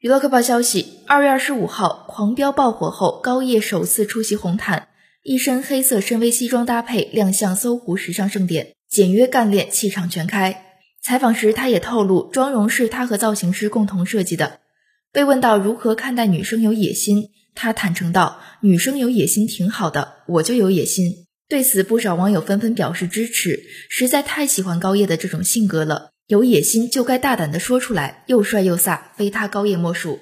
娱乐快报消息：二月二十五号，《狂飙》爆火后，高叶首次出席红毯，一身黑色深 V 西装搭配亮相搜狐时尚盛典，简约干练，气场全开。采访时，他也透露，妆容是他和造型师共同设计的。被问到如何看待女生有野心，他坦诚道：“女生有野心挺好的，我就有野心。”对此，不少网友纷纷表示支持，实在太喜欢高叶的这种性格了。有野心就该大胆的说出来，又帅又飒，非他高叶莫属。